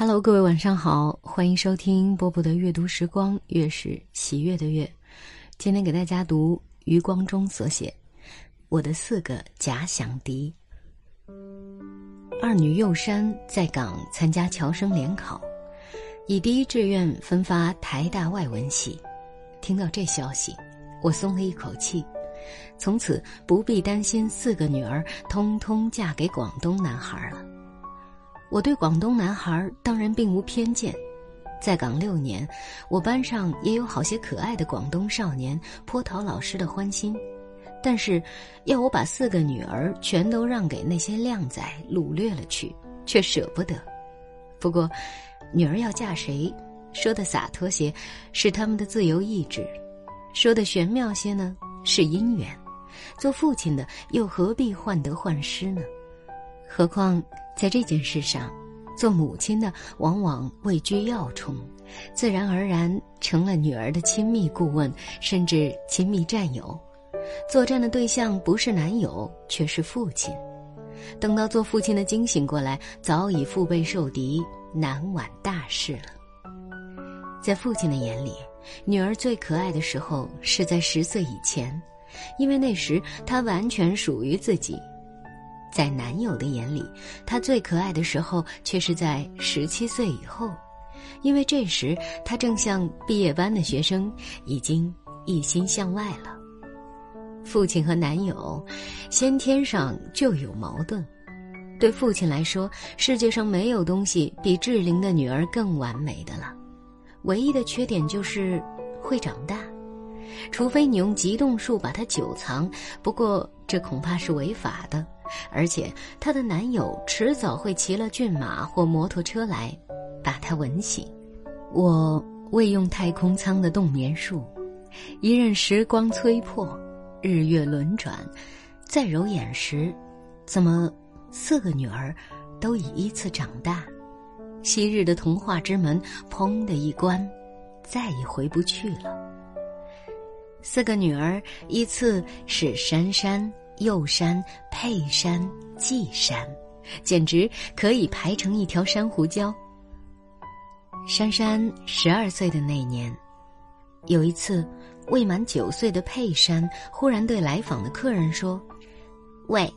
Hello，各位晚上好，欢迎收听波波的阅读时光，月是喜悦的月。今天给大家读余光中所写《我的四个假想敌》。二女幼山在港参加侨生联考，以第一志愿分发台大外文系。听到这消息，我松了一口气，从此不必担心四个女儿通通嫁给广东男孩了。我对广东男孩当然并无偏见，在港六年，我班上也有好些可爱的广东少年，颇讨老师的欢心。但是，要我把四个女儿全都让给那些靓仔掳掠了去，却舍不得。不过，女儿要嫁谁，说的洒脱些，是他们的自由意志；说的玄妙些呢，是姻缘。做父亲的又何必患得患失呢？何况在这件事上，做母亲的往往位居要冲，自然而然成了女儿的亲密顾问，甚至亲密战友。作战的对象不是男友，却是父亲。等到做父亲的惊醒过来，早已腹背受敌，难挽大事了。在父亲的眼里，女儿最可爱的时候是在十岁以前，因为那时她完全属于自己；在男友的眼里，她最可爱的时候却是在十七岁以后，因为这时她正像毕业班的学生，已经一心向外了。父亲和男友，先天上就有矛盾。对父亲来说，世界上没有东西比志玲的女儿更完美的了。唯一的缺点就是会长大，除非你用急冻术把它久藏。不过这恐怕是违法的。而且她的男友迟早会骑了骏马或摩托车来，把她吻醒。我未用太空舱的冻眠术，一任时光催破。日月轮转，再揉眼时，怎么四个女儿都已依次长大？昔日的童话之门砰的一关，再也回不去了。四个女儿依次是珊珊、幼珊、佩珊、季珊，简直可以排成一条珊瑚礁。珊珊十二岁的那年，有一次。未满九岁的佩珊忽然对来访的客人说：“喂，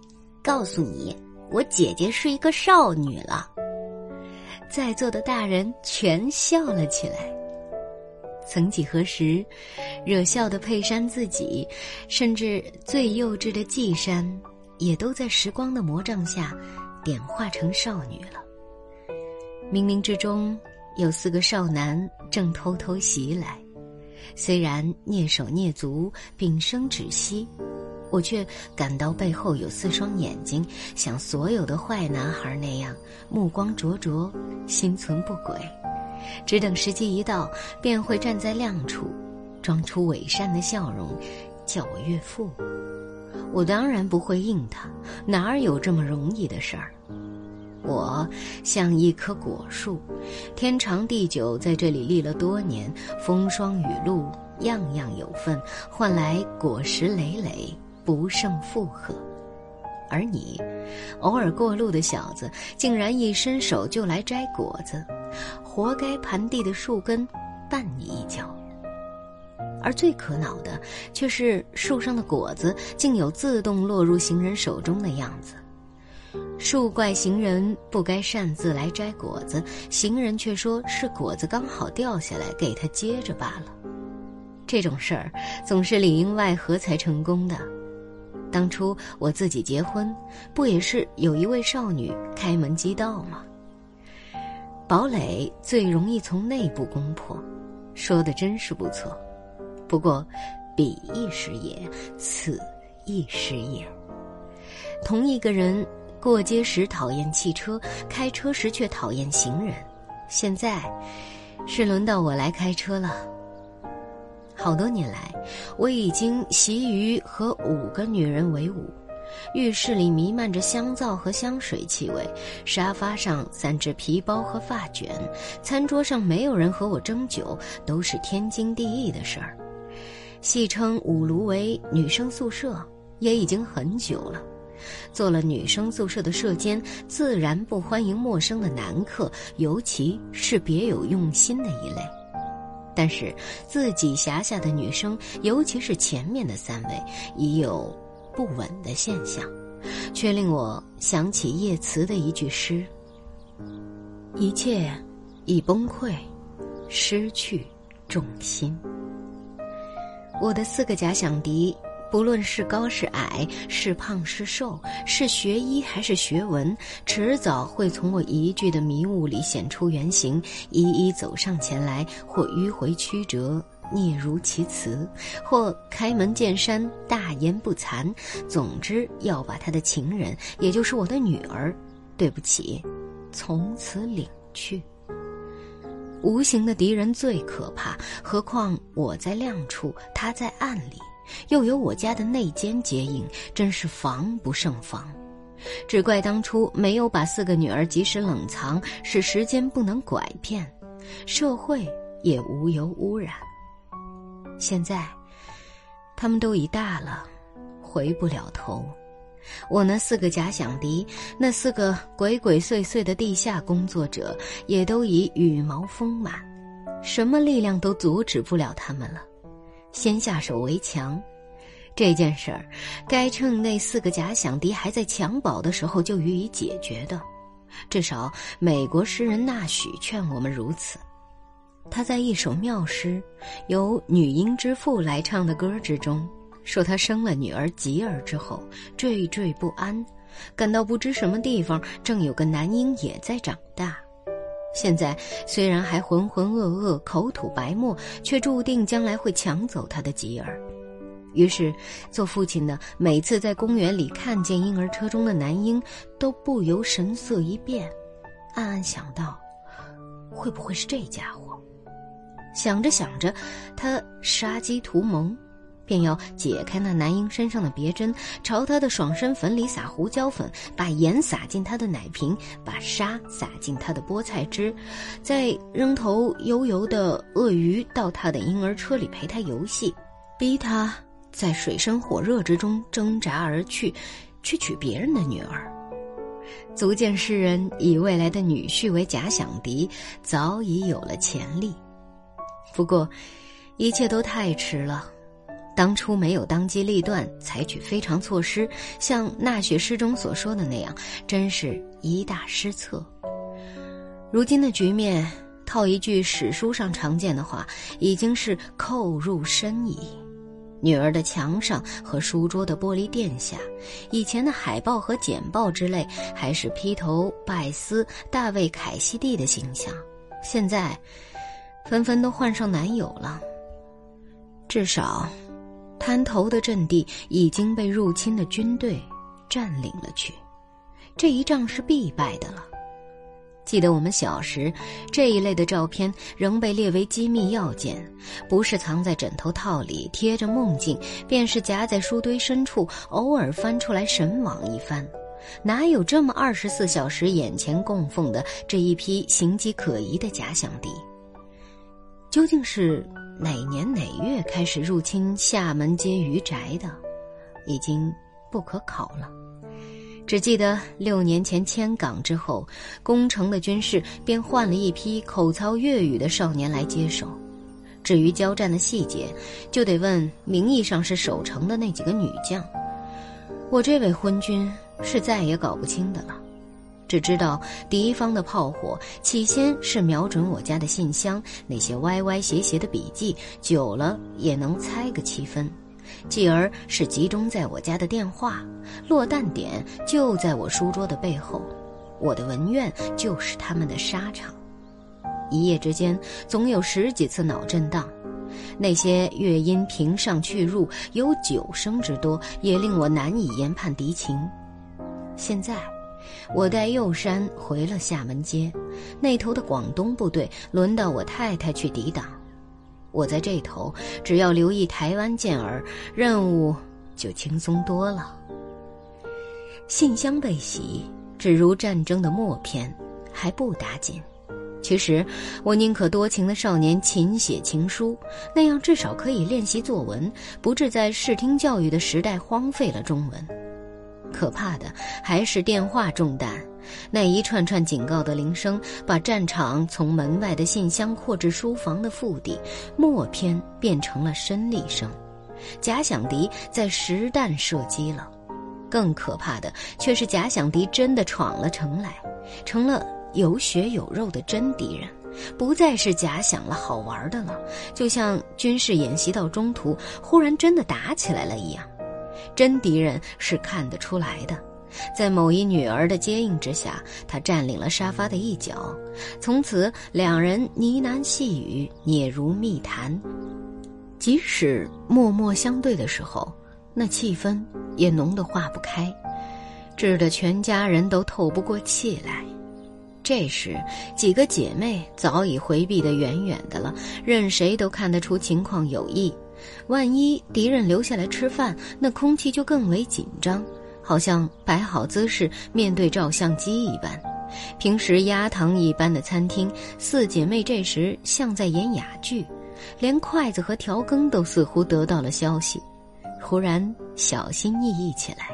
告诉你，我姐姐是一个少女了。”在座的大人全笑了起来。曾几何时，惹笑的佩珊自己，甚至最幼稚的季珊，也都在时光的魔杖下，点化成少女了。冥冥之中，有四个少男正偷偷袭来。虽然蹑手蹑足，屏声止息，我却感到背后有四双眼睛，像所有的坏男孩那样，目光灼灼，心存不轨，只等时机一到，便会站在亮处，装出伪善的笑容，叫我岳父。我当然不会应他，哪儿有这么容易的事儿？我像一棵果树，天长地久在这里立了多年，风霜雨露样样有份，换来果实累累，不胜负荷。而你，偶尔过路的小子，竟然一伸手就来摘果子，活该盘地的树根绊你一脚。而最可恼的，却是树上的果子竟有自动落入行人手中的样子。树怪行人不该擅自来摘果子，行人却说是果子刚好掉下来，给他接着罢了。这种事儿总是里应外合才成功的。当初我自己结婚，不也是有一位少女开门击道吗？堡垒最容易从内部攻破，说的真是不错。不过，彼亦是也，此亦是也。同一个人。过街时讨厌汽车，开车时却讨厌行人。现在，是轮到我来开车了。好多年来，我已经习于和五个女人为伍。浴室里弥漫着香皂和香水气味，沙发上散着皮包和发卷，餐桌上没有人和我争酒，都是天经地义的事儿。戏称五炉为女生宿舍，也已经很久了。做了女生宿舍的舍监，自然不欢迎陌生的男客，尤其是别有用心的一类。但是自己辖下的女生，尤其是前面的三位，已有不稳的现象，却令我想起叶慈的一句诗：“一切已崩溃，失去重心。”我的四个假想敌。不论是高是矮，是胖是瘦，是学医还是学文，迟早会从我一句的迷雾里显出原形，一一走上前来，或迂回曲折，嗫如其词，或开门见山，大言不惭。总之，要把他的情人，也就是我的女儿，对不起，从此领去。无形的敌人最可怕，何况我在亮处，他在暗里。又有我家的内奸接应，真是防不胜防。只怪当初没有把四个女儿及时冷藏，使时间不能拐骗，社会也无由污染。现在，他们都已大了，回不了头。我那四个假想敌，那四个鬼鬼祟祟的地下工作者，也都已羽毛丰满，什么力量都阻止不了他们了。先下手为强，这件事儿，该趁那四个假想敌还在襁褓的时候就予以解决的。至少美国诗人纳许劝我们如此。他在一首妙诗，由女婴之父来唱的歌之中，说他生了女儿吉儿之后，惴惴不安，感到不知什么地方正有个男婴也在长大。现在虽然还浑浑噩噩、口吐白沫，却注定将来会抢走他的吉儿。于是，做父亲的每次在公园里看见婴儿车中的男婴，都不由神色一变，暗暗想到：会不会是这家伙？想着想着，他杀机图谋。便要解开那男婴身上的别针，朝他的爽身粉里撒胡椒粉，把盐撒进他的奶瓶，把沙撒进他的菠菜汁，再扔头油油的鳄鱼到他的婴儿车里陪他游戏，逼他在水深火热之中挣扎而去，去娶别人的女儿。足见诗人以未来的女婿为假想敌，早已有了潜力。不过，一切都太迟了。当初没有当机立断，采取非常措施，像纳雪诗中所说的那样，真是一大失策。如今的局面，套一句史书上常见的话，已经是扣入深矣。女儿的墙上和书桌的玻璃垫下，以前的海报和简报之类，还是披头拜斯、大卫凯西蒂的形象，现在，纷纷都换上男友了。至少。滩头的阵地已经被入侵的军队占领了去，这一仗是必败的了。记得我们小时，这一类的照片仍被列为机密要件，不是藏在枕头套里贴着梦境，便是夹在书堆深处，偶尔翻出来神往一番。哪有这么二十四小时眼前供奉的这一批形迹可疑的假想敌？究竟是？哪年哪月开始入侵厦门街余宅的，已经不可考了。只记得六年前迁港之后，攻城的军士便换了一批口操粤语的少年来接手。至于交战的细节，就得问名义上是守城的那几个女将。我这位昏君是再也搞不清的了。只知道敌方的炮火起先是瞄准我家的信箱，那些歪歪斜斜的笔记，久了也能猜个七分；继而是集中在我家的电话，落弹点就在我书桌的背后，我的文院就是他们的沙场。一夜之间，总有十几次脑震荡，那些乐音频上去入有九声之多，也令我难以研判敌情。现在。我带右山回了厦门街，那头的广东部队轮到我太太去抵挡。我在这头，只要留意台湾健儿，任务就轻松多了。信箱被袭，只如战争的默片，还不打紧。其实，我宁可多情的少年勤写情书，那样至少可以练习作文，不致在视听教育的时代荒废了中文。可怕的还是电话中弹，那一串串警告的铃声，把战场从门外的信箱扩至书房的腹地，默片变成了声厉声。假想敌在实弹射击了，更可怕的却是假想敌真的闯了城来，成了有血有肉的真敌人，不再是假想了好玩的了，就像军事演习到中途忽然真的打起来了一样。真敌人是看得出来的，在某一女儿的接应之下，他占领了沙发的一角，从此两人呢喃细语，嗫如密谈。即使默默相对的时候，那气氛也浓得化不开，致得全家人都透不过气来。这时，几个姐妹早已回避得远远的了，任谁都看得出情况有异。万一敌人留下来吃饭，那空气就更为紧张，好像摆好姿势面对照相机一般。平时压堂一般的餐厅，四姐妹这时像在演哑剧。连筷子和调羹都似乎得到了消息，忽然小心翼翼起来。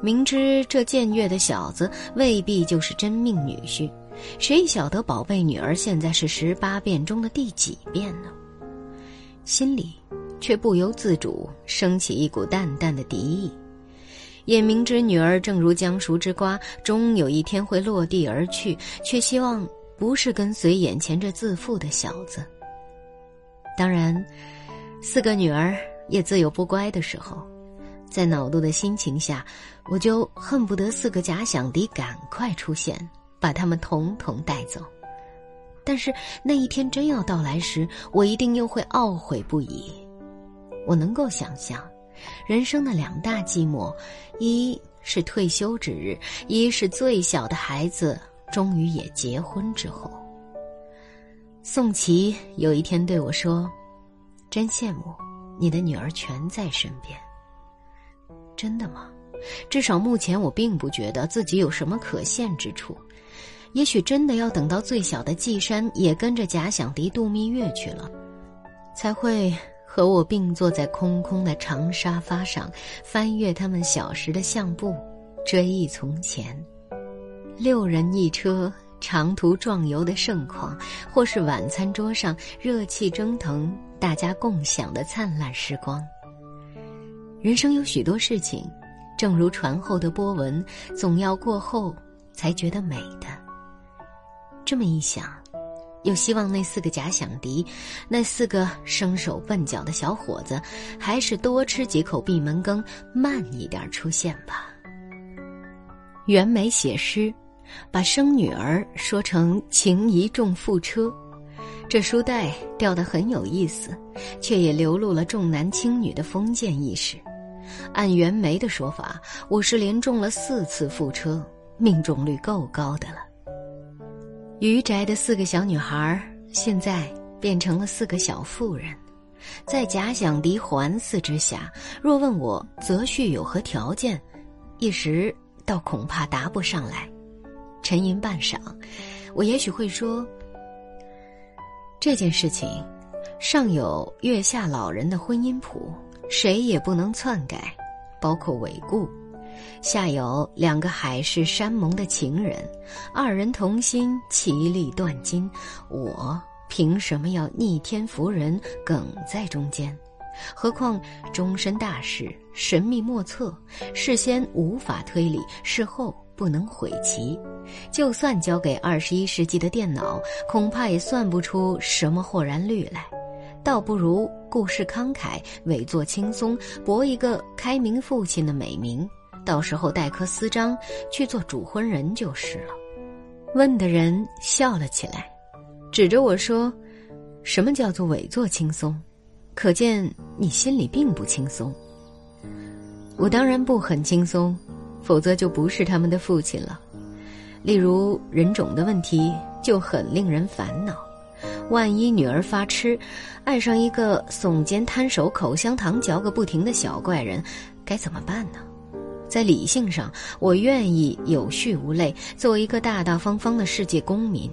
明知这僭越的小子未必就是真命女婿，谁晓得宝贝女儿现在是十八变中的第几变呢？心里却不由自主升起一股淡淡的敌意。也明知女儿正如将熟之瓜，终有一天会落地而去，却希望不是跟随眼前这自负的小子。当然，四个女儿也自有不乖的时候，在恼怒的心情下，我就恨不得四个假想敌赶快出现，把他们统统带走。但是那一天真要到来时，我一定又会懊悔不已。我能够想象，人生的两大寂寞，一是退休之日，一是最小的孩子终于也结婚之后。宋琦有一天对我说：“真羡慕，你的女儿全在身边。”真的吗？至少目前我并不觉得自己有什么可羡之处。也许真的要等到最小的季山也跟着假想敌度蜜月去了，才会和我并坐在空空的长沙发上，翻阅他们小时的相簿，追忆从前。六人一车。长途壮游的盛况，或是晚餐桌上热气蒸腾、大家共享的灿烂时光。人生有许多事情，正如船后的波纹，总要过后才觉得美的。这么一想，又希望那四个假想敌，那四个生手笨脚的小伙子，还是多吃几口闭门羹，慢一点出现吧。袁枚写诗。把生女儿说成情谊重覆车，这书带调得很有意思，却也流露了重男轻女的封建意识。按袁枚的说法，我是连中了四次覆车，命中率够高的了。余宅的四个小女孩现在变成了四个小妇人，在假想敌环伺之下，若问我择婿有何条件，一时倒恐怕答不上来。沉吟半晌，我也许会说：这件事情，上有月下老人的婚姻谱，谁也不能篡改，包括韦固；下有两个海誓山盟的情人，二人同心，其利断金，我凭什么要逆天服人，梗在中间？何况终身大事，神秘莫测，事先无法推理，事后。不能悔棋，就算交给二十一世纪的电脑，恐怕也算不出什么豁然率来。倒不如故事慷慨，委作轻松，博一个开明父亲的美名，到时候带颗私章去做主婚人就是了。问的人笑了起来，指着我说：“什么叫做委作轻松？可见你心里并不轻松。”我当然不很轻松。否则就不是他们的父亲了。例如人种的问题就很令人烦恼。万一女儿发痴，爱上一个耸肩摊手、口香糖嚼个不停的小怪人，该怎么办呢？在理性上，我愿意有序无类，做一个大大方方的世界公民；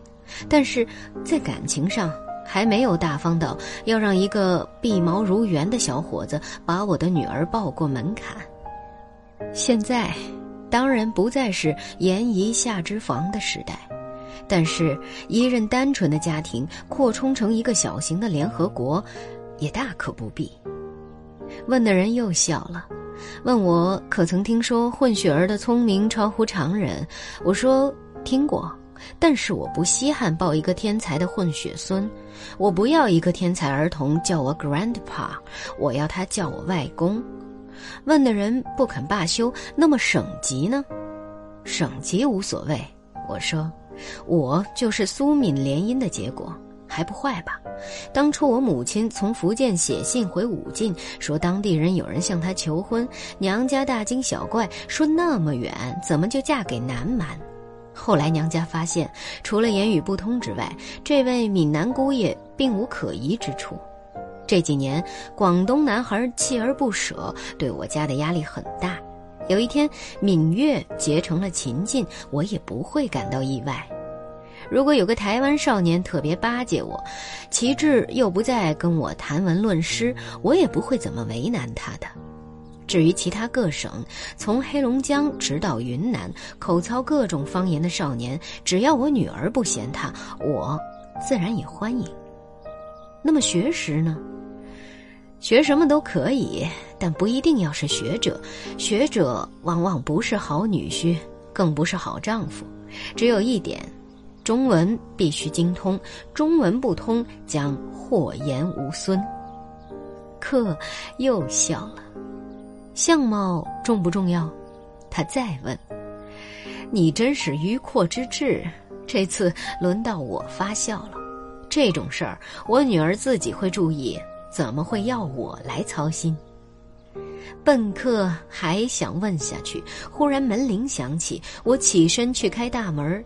但是在感情上，还没有大方到要让一个碧毛如圆的小伙子把我的女儿抱过门槛。现在，当然不再是严夷下之房的时代，但是一任单纯的家庭扩充成一个小型的联合国，也大可不必。问的人又笑了，问我可曾听说混血儿的聪明超乎常人？我说听过，但是我不稀罕抱一个天才的混血孙，我不要一个天才儿童叫我 grandpa，我要他叫我外公。问的人不肯罢休，那么省级呢？省级无所谓，我说，我就是苏敏联姻的结果。还不坏吧？当初我母亲从福建写信回武进，说当地人有人向她求婚，娘家大惊小怪，说那么远怎么就嫁给南蛮？后来娘家发现，除了言语不通之外，这位闽南姑爷并无可疑之处。这几年，广东男孩锲而不舍，对我家的压力很大。有一天，闽粤结成了秦晋，我也不会感到意外。如果有个台湾少年特别巴结我，旗帜又不再跟我谈文论诗，我也不会怎么为难他的。至于其他各省，从黑龙江直到云南，口操各种方言的少年，只要我女儿不嫌他，我自然也欢迎。那么学识呢？学什么都可以，但不一定要是学者。学者往往不是好女婿，更不是好丈夫。只有一点。中文必须精通，中文不通将祸延无孙。客又笑了，相貌重不重要？他再问。你真是迂阔之至，这次轮到我发笑了。这种事儿，我女儿自己会注意，怎么会要我来操心？笨客还想问下去，忽然门铃响起，我起身去开大门。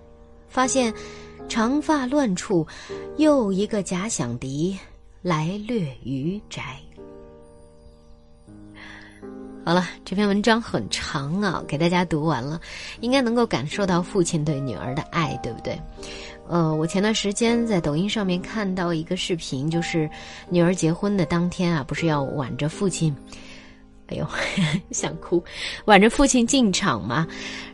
发现，长发乱处，又一个假想敌来掠余宅。好了，这篇文章很长啊，给大家读完了，应该能够感受到父亲对女儿的爱，对不对？呃，我前段时间在抖音上面看到一个视频，就是女儿结婚的当天啊，不是要挽着父亲，哎呦，想哭，挽着父亲进场嘛，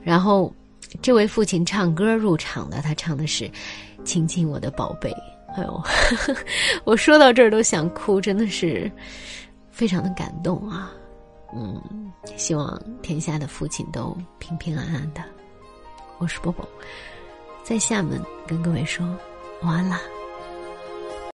然后。这位父亲唱歌入场的，他唱的是《亲亲我的宝贝》。哎呦，我说到这儿都想哭，真的是非常的感动啊！嗯，希望天下的父亲都平平安安的。我是波波，在厦门跟各位说晚安啦。